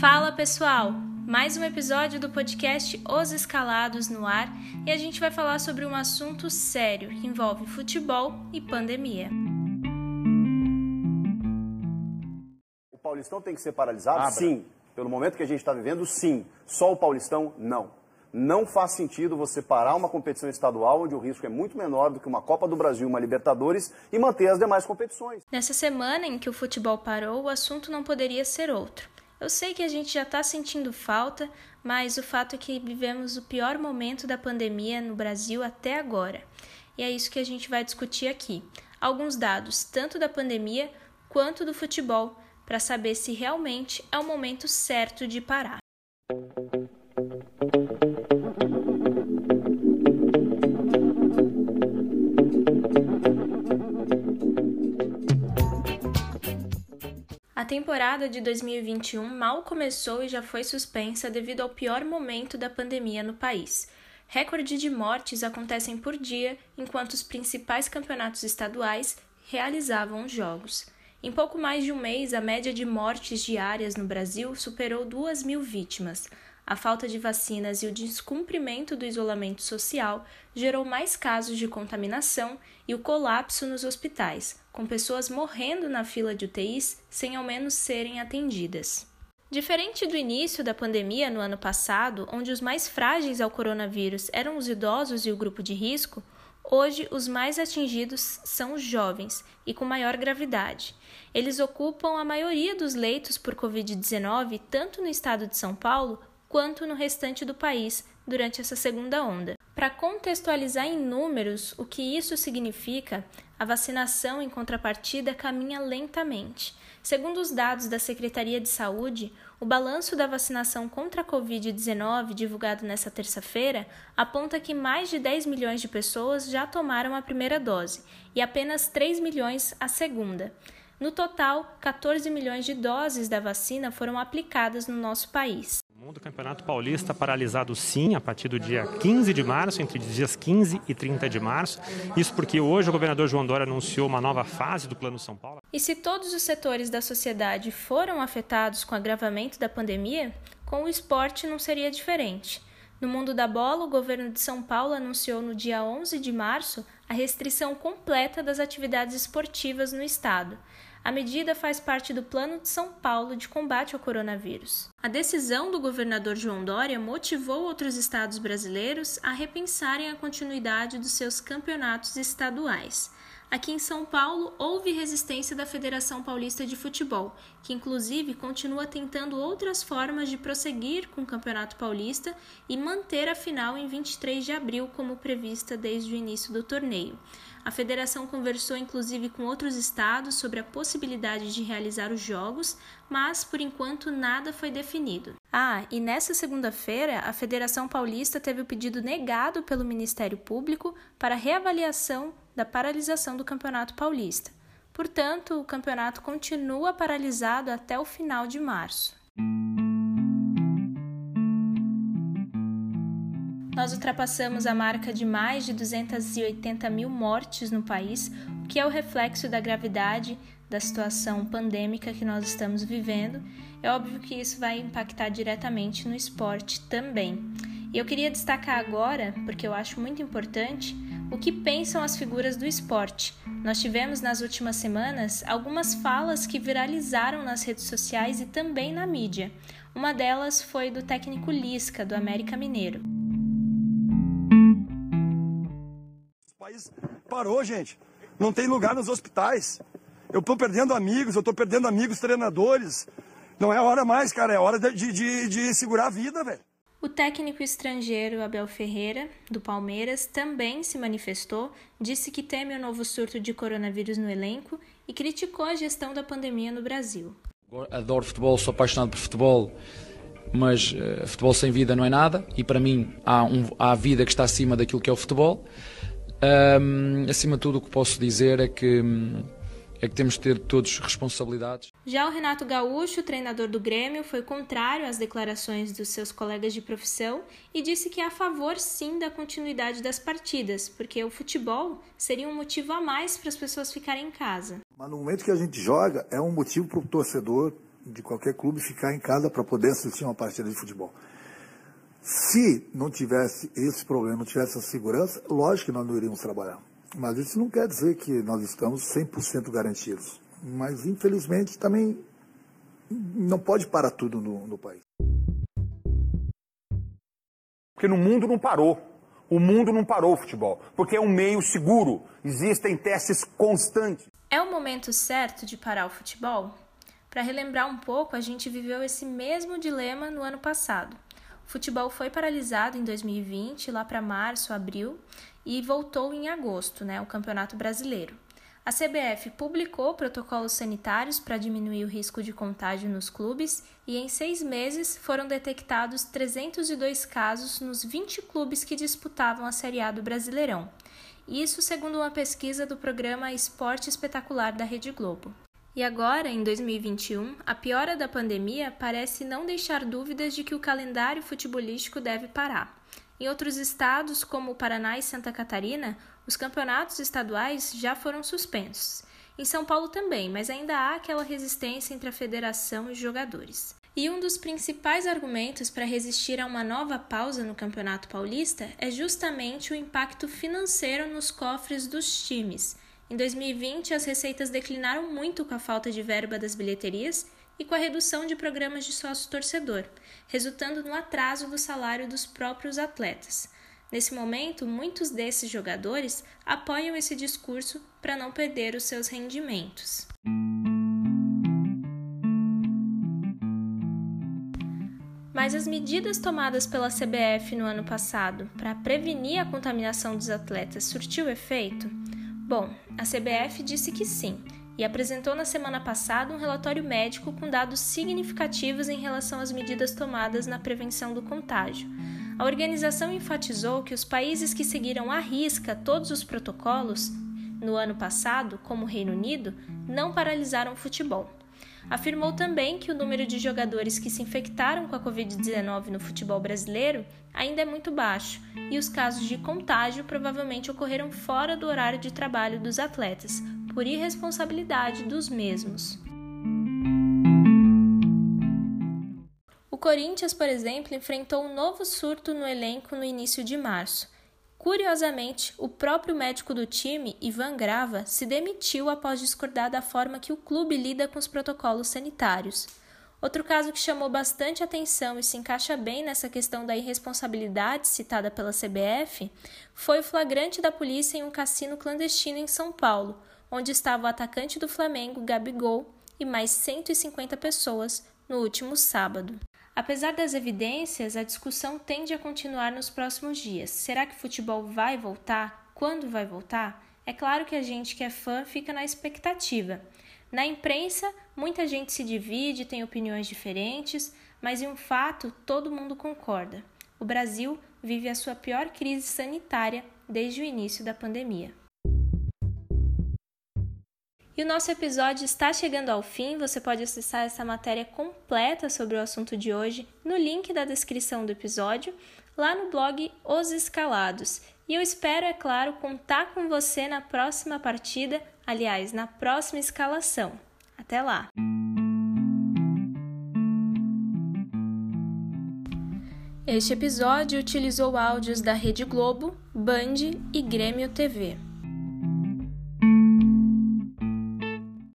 Fala pessoal! Mais um episódio do podcast Os Escalados no ar e a gente vai falar sobre um assunto sério que envolve futebol e pandemia. O Paulistão tem que ser paralisado? Sim. Pelo momento que a gente está vivendo, sim. Só o Paulistão, não. Não faz sentido você parar uma competição estadual onde o risco é muito menor do que uma Copa do Brasil, uma Libertadores e manter as demais competições. Nessa semana em que o futebol parou, o assunto não poderia ser outro. Eu sei que a gente já está sentindo falta, mas o fato é que vivemos o pior momento da pandemia no Brasil até agora. E é isso que a gente vai discutir aqui. Alguns dados, tanto da pandemia quanto do futebol, para saber se realmente é o momento certo de parar. Temporada de 2021 mal começou e já foi suspensa devido ao pior momento da pandemia no país. Recorde de mortes acontecem por dia, enquanto os principais campeonatos estaduais realizavam jogos. Em pouco mais de um mês, a média de mortes diárias no Brasil superou 2 mil vítimas. A falta de vacinas e o descumprimento do isolamento social gerou mais casos de contaminação e o colapso nos hospitais, com pessoas morrendo na fila de UTIs sem ao menos serem atendidas. Diferente do início da pandemia no ano passado, onde os mais frágeis ao coronavírus eram os idosos e o grupo de risco, hoje os mais atingidos são os jovens e com maior gravidade. Eles ocupam a maioria dos leitos por Covid-19, tanto no estado de São Paulo quanto no restante do país durante essa segunda onda. Para contextualizar em números o que isso significa, a vacinação em contrapartida caminha lentamente. Segundo os dados da Secretaria de Saúde, o balanço da vacinação contra a Covid-19, divulgado nesta terça-feira, aponta que mais de 10 milhões de pessoas já tomaram a primeira dose e apenas 3 milhões a segunda. No total, 14 milhões de doses da vacina foram aplicadas no nosso país mundo, Campeonato Paulista paralisado sim a partir do dia 15 de março, entre os dias 15 e 30 de março. Isso porque hoje o governador João Dória anunciou uma nova fase do Plano São Paulo. E se todos os setores da sociedade foram afetados com o agravamento da pandemia, com o esporte não seria diferente. No mundo da bola, o governo de São Paulo anunciou no dia 11 de março a restrição completa das atividades esportivas no estado. A medida faz parte do Plano de São Paulo de combate ao coronavírus. A decisão do governador João Dória motivou outros estados brasileiros a repensarem a continuidade dos seus campeonatos estaduais. Aqui em São Paulo, houve resistência da Federação Paulista de Futebol, que inclusive continua tentando outras formas de prosseguir com o Campeonato Paulista e manter a final em 23 de abril, como prevista desde o início do torneio. A federação conversou inclusive com outros estados sobre a possibilidade de realizar os jogos, mas por enquanto nada foi definido. Ah, e nessa segunda-feira, a Federação Paulista teve o pedido negado pelo Ministério Público para reavaliação da paralisação do Campeonato Paulista. Portanto, o campeonato continua paralisado até o final de março. Nós ultrapassamos a marca de mais de 280 mil mortes no país, o que é o reflexo da gravidade da situação pandêmica que nós estamos vivendo. É óbvio que isso vai impactar diretamente no esporte também. E eu queria destacar agora, porque eu acho muito importante, o que pensam as figuras do esporte. Nós tivemos nas últimas semanas algumas falas que viralizaram nas redes sociais e também na mídia. Uma delas foi do técnico Lisca, do América Mineiro. O país parou, gente. Não tem lugar nos hospitais. Eu estou perdendo amigos, eu estou perdendo amigos treinadores. Não é hora mais, cara. É hora de, de, de segurar a vida, velho. O técnico estrangeiro Abel Ferreira, do Palmeiras, também se manifestou, disse que teme o novo surto de coronavírus no elenco e criticou a gestão da pandemia no Brasil. Adoro futebol, sou apaixonado por futebol, mas uh, futebol sem vida não é nada e para mim há, um, há vida que está acima daquilo que é o futebol. Um, acima de tudo, o que posso dizer é que. Um, é que temos de ter todos responsabilidades. Já o Renato Gaúcho, treinador do Grêmio, foi contrário às declarações dos seus colegas de profissão e disse que é a favor sim da continuidade das partidas, porque o futebol seria um motivo a mais para as pessoas ficarem em casa. Mas no momento que a gente joga, é um motivo para o torcedor de qualquer clube ficar em casa para poder assistir uma partida de futebol. Se não tivesse esse problema, não tivesse essa segurança, lógico que nós não iríamos trabalhar. Mas isso não quer dizer que nós estamos 100% garantidos. Mas, infelizmente, também não pode parar tudo no, no país. Porque no mundo não parou. O mundo não parou o futebol, porque é um meio seguro. Existem testes constantes. É o momento certo de parar o futebol? Para relembrar um pouco, a gente viveu esse mesmo dilema no ano passado. O futebol foi paralisado em 2020, lá para março, abril, e voltou em agosto, né, o Campeonato Brasileiro. A CBF publicou protocolos sanitários para diminuir o risco de contágio nos clubes e, em seis meses, foram detectados 302 casos nos 20 clubes que disputavam a Série A do Brasileirão. Isso segundo uma pesquisa do programa Esporte Espetacular da Rede Globo. E agora, em 2021, a piora da pandemia parece não deixar dúvidas de que o calendário futebolístico deve parar. Em outros estados, como Paraná e Santa Catarina, os campeonatos estaduais já foram suspensos. Em São Paulo também, mas ainda há aquela resistência entre a federação e os jogadores. E um dos principais argumentos para resistir a uma nova pausa no Campeonato Paulista é justamente o impacto financeiro nos cofres dos times. Em 2020, as receitas declinaram muito com a falta de verba das bilheterias e com a redução de programas de sócio-torcedor, resultando no atraso do salário dos próprios atletas. Nesse momento, muitos desses jogadores apoiam esse discurso para não perder os seus rendimentos. Mas as medidas tomadas pela CBF no ano passado para prevenir a contaminação dos atletas surtiu efeito? Bom, a CBF disse que sim, e apresentou na semana passada um relatório médico com dados significativos em relação às medidas tomadas na prevenção do contágio. A organização enfatizou que os países que seguiram à risca todos os protocolos no ano passado, como o Reino Unido, não paralisaram o futebol. Afirmou também que o número de jogadores que se infectaram com a Covid-19 no futebol brasileiro ainda é muito baixo e os casos de contágio provavelmente ocorreram fora do horário de trabalho dos atletas, por irresponsabilidade dos mesmos. O Corinthians, por exemplo, enfrentou um novo surto no elenco no início de março. Curiosamente, o próprio médico do time, Ivan Grava, se demitiu após discordar da forma que o clube lida com os protocolos sanitários. Outro caso que chamou bastante atenção e se encaixa bem nessa questão da irresponsabilidade citada pela CBF foi o flagrante da polícia em um cassino clandestino em São Paulo, onde estava o atacante do Flamengo, Gabigol, e mais 150 pessoas no último sábado. Apesar das evidências, a discussão tende a continuar nos próximos dias. Será que o futebol vai voltar? Quando vai voltar? É claro que a gente que é fã fica na expectativa. Na imprensa, muita gente se divide, tem opiniões diferentes, mas em um fato todo mundo concorda: o Brasil vive a sua pior crise sanitária desde o início da pandemia. E o nosso episódio está chegando ao fim. Você pode acessar essa matéria completa sobre o assunto de hoje no link da descrição do episódio, lá no blog Os Escalados. E eu espero, é claro, contar com você na próxima partida, aliás, na próxima escalação. Até lá! Este episódio utilizou áudios da Rede Globo, Band e Grêmio TV.